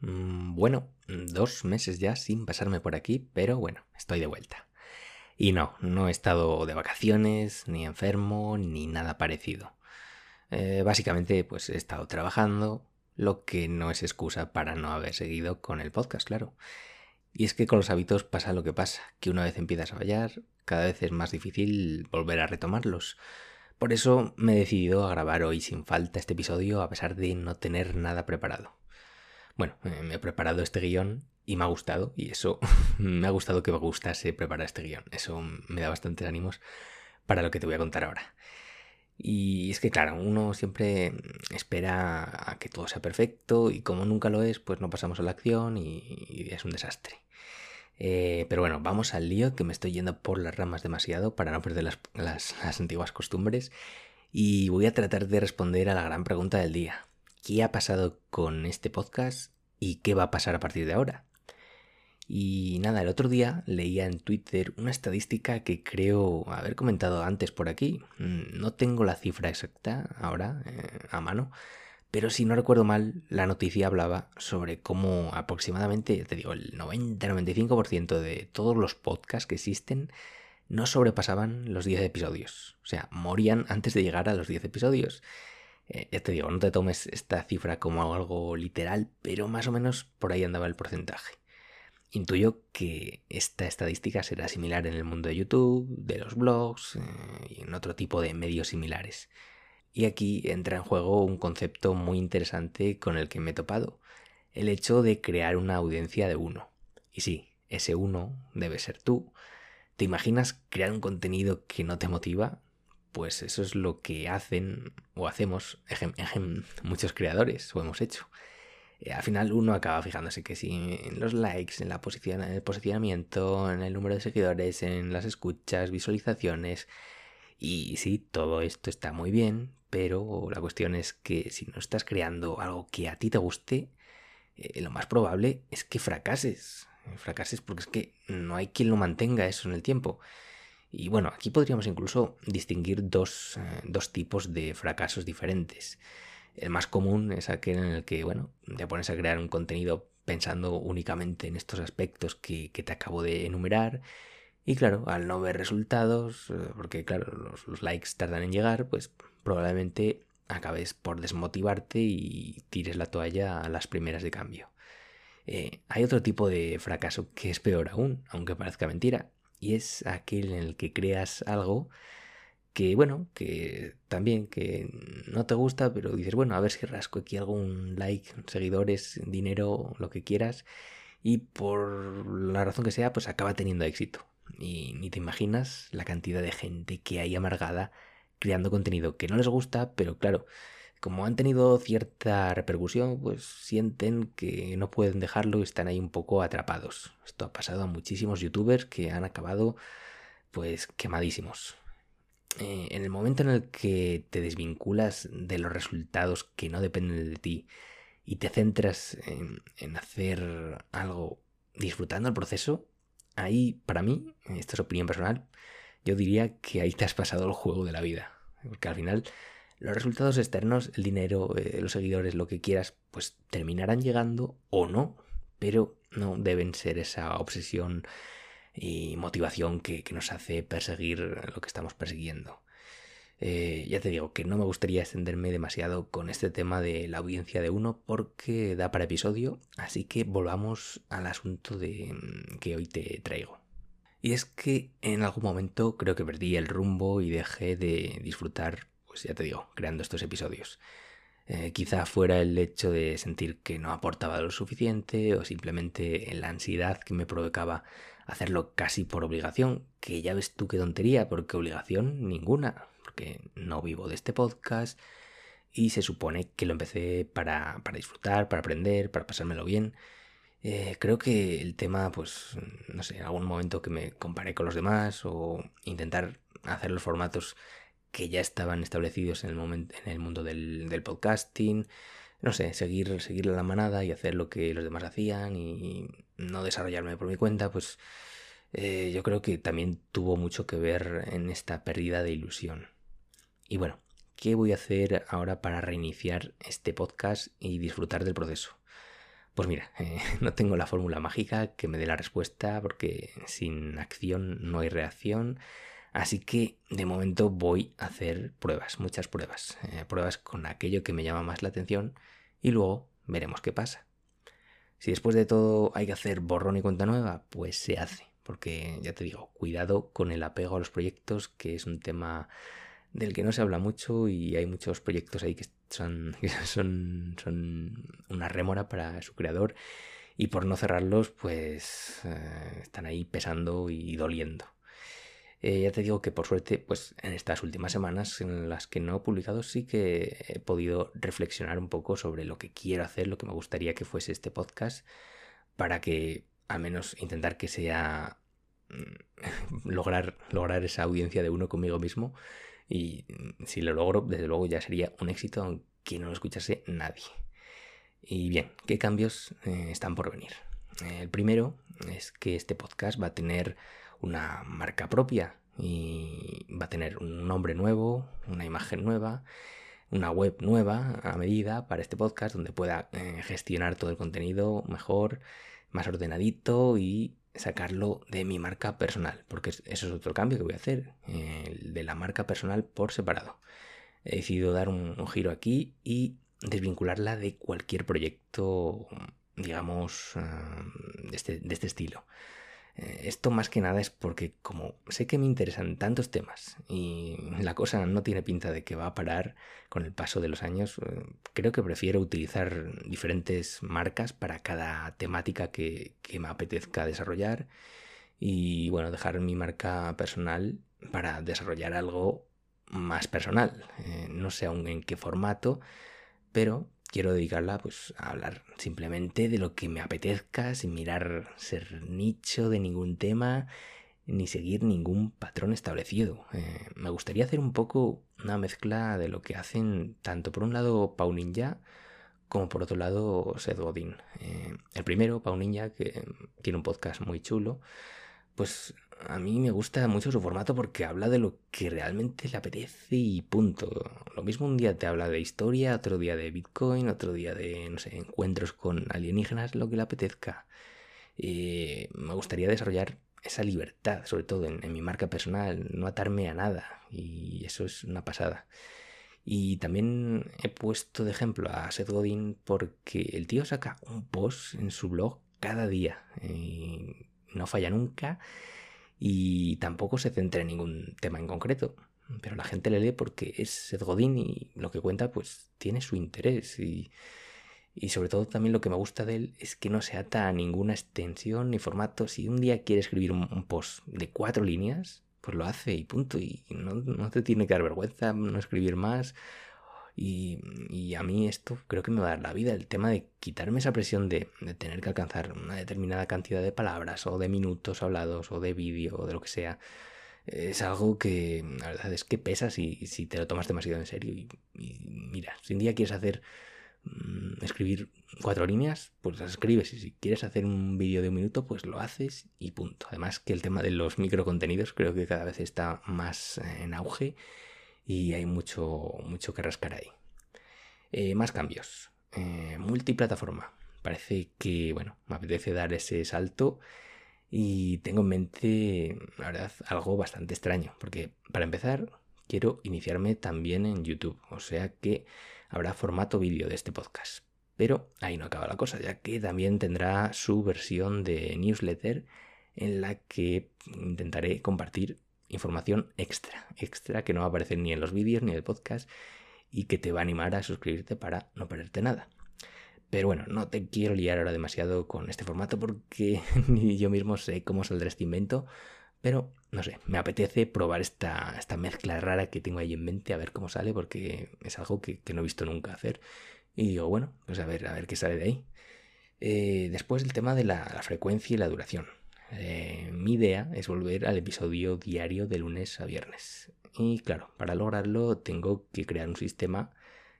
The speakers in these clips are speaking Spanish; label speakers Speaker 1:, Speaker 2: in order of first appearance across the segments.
Speaker 1: Mm, bueno, dos meses ya sin pasarme por aquí, pero bueno, estoy de vuelta. Y no, no he estado de vacaciones, ni enfermo, ni nada parecido. Eh, básicamente, pues he estado trabajando, lo que no es excusa para no haber seguido con el podcast, claro. Y es que con los hábitos pasa lo que pasa, que una vez empiezas a fallar, cada vez es más difícil volver a retomarlos. Por eso me he decidido a grabar hoy sin falta este episodio a pesar de no tener nada preparado. Bueno, eh, me he preparado este guion y me ha gustado, y eso me ha gustado que me gustase preparar este guion. Eso me da bastantes ánimos para lo que te voy a contar ahora. Y es que, claro, uno siempre espera a que todo sea perfecto y como nunca lo es, pues no pasamos a la acción y, es un desastre. Eh, pero bueno, vamos al lío, que me estoy yendo por las ramas demasiado para no perder las, las antiguas costumbres. Y voy a tratar de responder a la gran pregunta del día. ¿Qué ha pasado con este podcast y qué va a pasar a partir de ahora? Y nada, el otro día leía en Twitter una estadística que creo haber comentado antes por aquí. Mm, no tengo la cifra exacta ahora eh, a mano, pero si no recuerdo mal, la noticia hablaba sobre cómo aproximadamente, te digo, el 90-95% de todos los podcasts que existen no sobrepasaban los 10 episodios. O sea, morían antes de llegar a los 10 episodios. Eh, ya te digo, no te tomes esta cifra como algo literal, pero más o menos por ahí andaba el porcentaje. Intuyo que esta estadística será similar en el mundo de YouTube, de los blogs eh, y en otro tipo de medios similares. Y aquí entra en juego un concepto muy interesante con el que me he topado, el hecho de crear una audiencia de uno. Y sí, ese uno debe ser tú. ¿Te imaginas crear un contenido que no te motiva? Pues eso es lo que hacen o hacemos muchos creadores o hemos hecho. Eh, al final uno acaba fijándose que si en los likes, en la posición, en el posicionamiento, en el número de seguidores, en las escuchas, visualizaciones. Y sí, todo esto está muy bien, pero la cuestión es que si no estás creando algo que a ti te guste, eh, lo más probable es que fracases. Fracases porque es que no hay quien lo mantenga eso en el tiempo. Y bueno, aquí podríamos incluso distinguir dos, eh, dos tipos de fracasos diferentes. El más común es aquel en el que, bueno, te pones a crear un contenido pensando únicamente en estos aspectos que, te acabo de enumerar. Y claro, al no ver resultados, eh, porque claro, los, likes tardan en llegar, pues probablemente acabes por desmotivarte y tires la toalla a las primeras de cambio. Eh, hay otro tipo de fracaso que es peor aún, aunque parezca mentira, y es aquel en el que creas algo que bueno, que también que no te gusta, pero dices, bueno, a ver si rasco aquí algún like, seguidores, dinero, lo que quieras, y por la razón que sea, pues acaba teniendo éxito. Y ni te imaginas la cantidad de gente que hay amargada creando contenido que no les gusta, pero claro, como han tenido cierta repercusión, pues sienten que no pueden dejarlo y están ahí un poco atrapados. Esto ha pasado a muchísimos youtubers que han acabado pues quemadísimos. Eh, en el momento en el que te desvinculas de los resultados que no dependen de ti y te centras en, hacer algo disfrutando el proceso, ahí para mí, esta es opinión personal, yo diría que ahí te has pasado el juego de la vida. Porque al final los resultados externos, el dinero, eh, los seguidores, lo que quieras, pues terminarán llegando o no, pero no deben ser esa obsesión y motivación que, nos hace perseguir lo que estamos persiguiendo. Eh, ya te digo que no me gustaría extenderme demasiado con este tema de la audiencia de uno porque da para episodio, así que volvamos al asunto de, mm, que hoy te traigo. Y es que en algún momento creo que perdí el rumbo y dejé de disfrutar, pues ya te digo, creando estos episodios. Eh, quizá fuera el hecho de sentir que no aportaba lo suficiente o simplemente la ansiedad que me provocaba hacerlo casi por obligación, que ya ves tú qué tontería, porque obligación ninguna, porque no vivo de este podcast y se supone que lo empecé para, para disfrutar, para aprender, para pasármelo bien. Eh, creo que el tema, pues, no sé, en algún momento que me comparé con los demás o intentar hacer los formatos que ya estaban establecidos en el, momento, en el mundo del, del podcasting, no sé, seguir, seguir la manada y hacer lo que los demás hacían y no desarrollarme por mi cuenta, pues eh, yo creo que también tuvo mucho que ver en esta pérdida de ilusión. Y bueno, ¿qué voy a hacer ahora para reiniciar este podcast y disfrutar del proceso? Pues mira, eh, no tengo la fórmula mágica que me dé la respuesta porque sin acción no hay reacción. Así que de momento voy a hacer pruebas, muchas pruebas. Eh, pruebas con aquello que me llama más la atención y luego veremos qué pasa. Si después de todo hay que hacer borrón y cuenta nueva, pues se hace. Porque ya te digo, cuidado con el apego a los proyectos, que es un tema del que no se habla mucho y hay muchos proyectos ahí que son, una rémora para su creador y por no cerrarlos pues eh, están ahí pesando y doliendo. Eh, ya te digo que por suerte, pues en estas últimas semanas en las que no he publicado, sí que he podido reflexionar un poco sobre lo que quiero hacer, lo que me gustaría que fuese este podcast, para que al menos intentar que sea mm, lograr, lograr esa audiencia de uno conmigo mismo y mm, si lo logro, desde luego ya sería un éxito aunque no lo escuchase nadie. Y bien, ¿qué cambios eh, están por venir? el primero es que este podcast va a tener una marca propia y va a tener un nombre nuevo, una imagen nueva, una web nueva a medida para este podcast donde pueda eh, gestionar todo el contenido mejor, más ordenadito y sacarlo de mi marca personal, porque eso es otro cambio que voy a hacer, el de la marca personal por separado. He decidido dar un, giro aquí y desvincularla de cualquier proyecto, digamos, de este, de este estilo. Eh, esto más que nada es porque como sé que me interesan tantos temas y la cosa no tiene pinta de que va a parar con el paso de los años, eh, creo que prefiero utilizar diferentes marcas para cada temática que, me apetezca desarrollar y bueno, dejar mi marca personal para desarrollar algo más personal. Eh, no sé aún en qué formato, pero quiero dedicarla pues a hablar simplemente de lo que me apetezca sin mirar ser nicho de ningún tema ni seguir ningún patrón establecido. Eh, me gustaría hacer un poco una mezcla de lo que hacen tanto por un lado Pau Ninja como por otro lado Seth Godin. Eh, el primero, Pau Ninja, que tiene un podcast muy chulo, pues a mí me gusta mucho su formato porque habla de lo que realmente le apetece y punto. Lo mismo un día te habla de historia, otro día de Bitcoin, otro día de, no sé, encuentros con alienígenas, lo que le apetezca. Eh, me gustaría desarrollar esa libertad, sobre todo en, en, mi marca personal, no atarme a nada. Y eso es una pasada. Y también he puesto de ejemplo a Seth Godin porque el tío saca un post en su blog cada día. Y no falla nunca y tampoco se centra en ningún tema en concreto. Pero la gente le lee porque es Seth Godin y lo que cuenta pues tiene su interés y, y sobre todo también lo que me gusta de él es que no se ata a ninguna extensión ni formato. Si un día quiere escribir un, post de cuatro líneas, pues lo hace y punto. Y no, no te tiene que dar vergüenza no escribir más y, a mí esto creo que me va a dar la vida, el tema de quitarme esa presión de, tener que alcanzar una determinada cantidad de palabras o de minutos hablados o de vídeo o de lo que sea. Es algo que la verdad es que pesa si, si te lo tomas demasiado en serio. Y, mira, si un día quieres hacer mm, escribir cuatro líneas, pues las escribes. Y si quieres hacer un vídeo de un minuto, pues lo haces y punto. Además que el tema de los microcontenidos creo que cada vez está más en auge y hay mucho, mucho que rascar ahí. Eh, más cambios. Eh, multiplataforma. Parece que, bueno, me apetece dar ese salto y tengo en mente, la verdad, algo bastante extraño, porque para empezar, quiero iniciarme también en YouTube, o sea que habrá formato vídeo de este podcast. Pero ahí no acaba la cosa, ya que también tendrá su versión de newsletter en la que intentaré compartir información extra, extra que no va a aparecer ni en los vídeos ni en el podcast y que te va a animar a suscribirte para no perderte nada. Pero bueno, no te quiero liar ahora demasiado con este formato porque ni yo mismo sé cómo saldrá este invento, pero no sé, me apetece probar esta, esta mezcla rara que tengo ahí en mente, a ver cómo sale, porque es algo que, no he visto nunca hacer. Y digo, bueno, pues a ver, a ver qué sale de ahí. Eh, después el tema de la frecuencia y la duración. Eh, mi idea es volver al episodio diario de lunes a viernes. Y claro, para lograrlo tengo que crear un sistema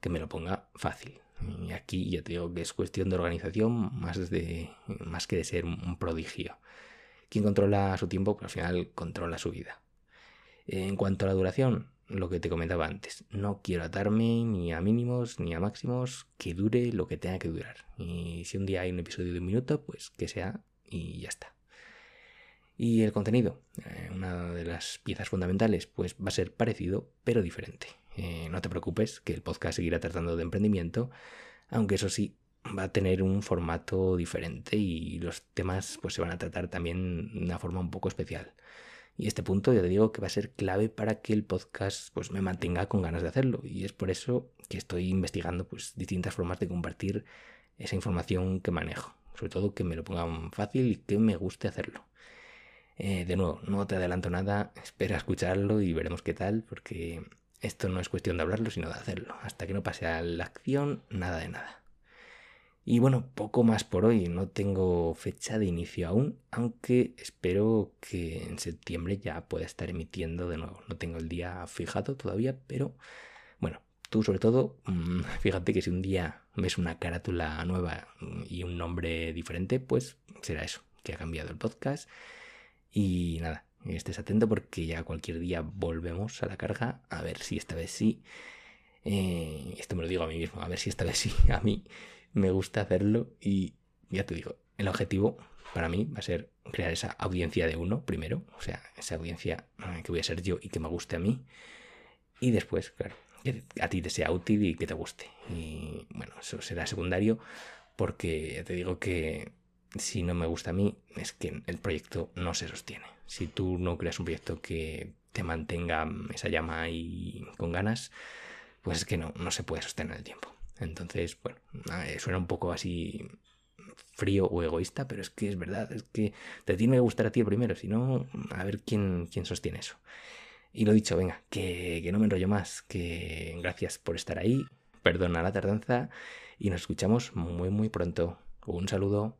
Speaker 1: que me lo ponga fácil. Y aquí ya te digo que es cuestión de organización más, de, más que de ser un prodigio. Quien controla su tiempo, pues al final controla su vida. En cuanto a la duración, lo que te comentaba antes. No quiero atarme ni a mínimos ni a máximos, que dure lo que tenga que durar. Y si un día hay un episodio de un minuto, pues que sea y ya está. Y el contenido, eh, una de las piezas fundamentales, pues va a ser parecido, pero diferente. Eh, no te preocupes, que el podcast seguirá tratando de emprendimiento, aunque eso sí, va a tener un formato diferente y los temas pues se van a tratar también de una forma un poco especial. Y este punto ya te digo que va a ser clave para que el podcast pues me mantenga con ganas de hacerlo. Y es por eso que estoy investigando pues distintas formas de compartir esa información que manejo. Sobre todo que me lo pongan fácil y que me guste hacerlo. Eh, de nuevo, no te adelanto nada, espera escucharlo y veremos qué tal, porque esto no es cuestión de hablarlo, sino de hacerlo. Hasta que no pase a la acción, nada de nada. Y bueno, poco más por hoy. No tengo fecha de inicio aún, aunque espero que en septiembre ya pueda estar emitiendo de nuevo. No tengo el día fijado todavía, pero bueno, tú sobre todo, mm, fíjate que si un día ves una carátula nueva y un nombre diferente, pues será eso, que ha cambiado el podcast. Y nada, estés atento porque ya cualquier día volvemos a la carga, a ver si esta vez sí. Eh, esto me lo digo a mí mismo, a ver si esta vez sí, a mí me gusta hacerlo y ya te digo, el objetivo para mí va a ser crear esa audiencia de uno primero, o sea, esa audiencia eh, que voy a ser yo y que me guste a mí. Y después, claro, que a ti te sea útil y que te guste. Y bueno, eso será secundario porque ya te digo que si no me gusta a mí es que el proyecto no se sostiene. Si tú no creas un proyecto que te mantenga esa llama y con ganas, pues es que no, no se puede sostener el tiempo. Entonces, bueno, suena un poco así frío o egoísta, pero es que es verdad, es que te tiene que gustar a ti primero, si no, a ver quién, quién sostiene eso. Y lo dicho, venga, que, que no me enrollo más, que gracias por estar ahí, perdona la tardanza y nos escuchamos muy muy pronto. Un saludo.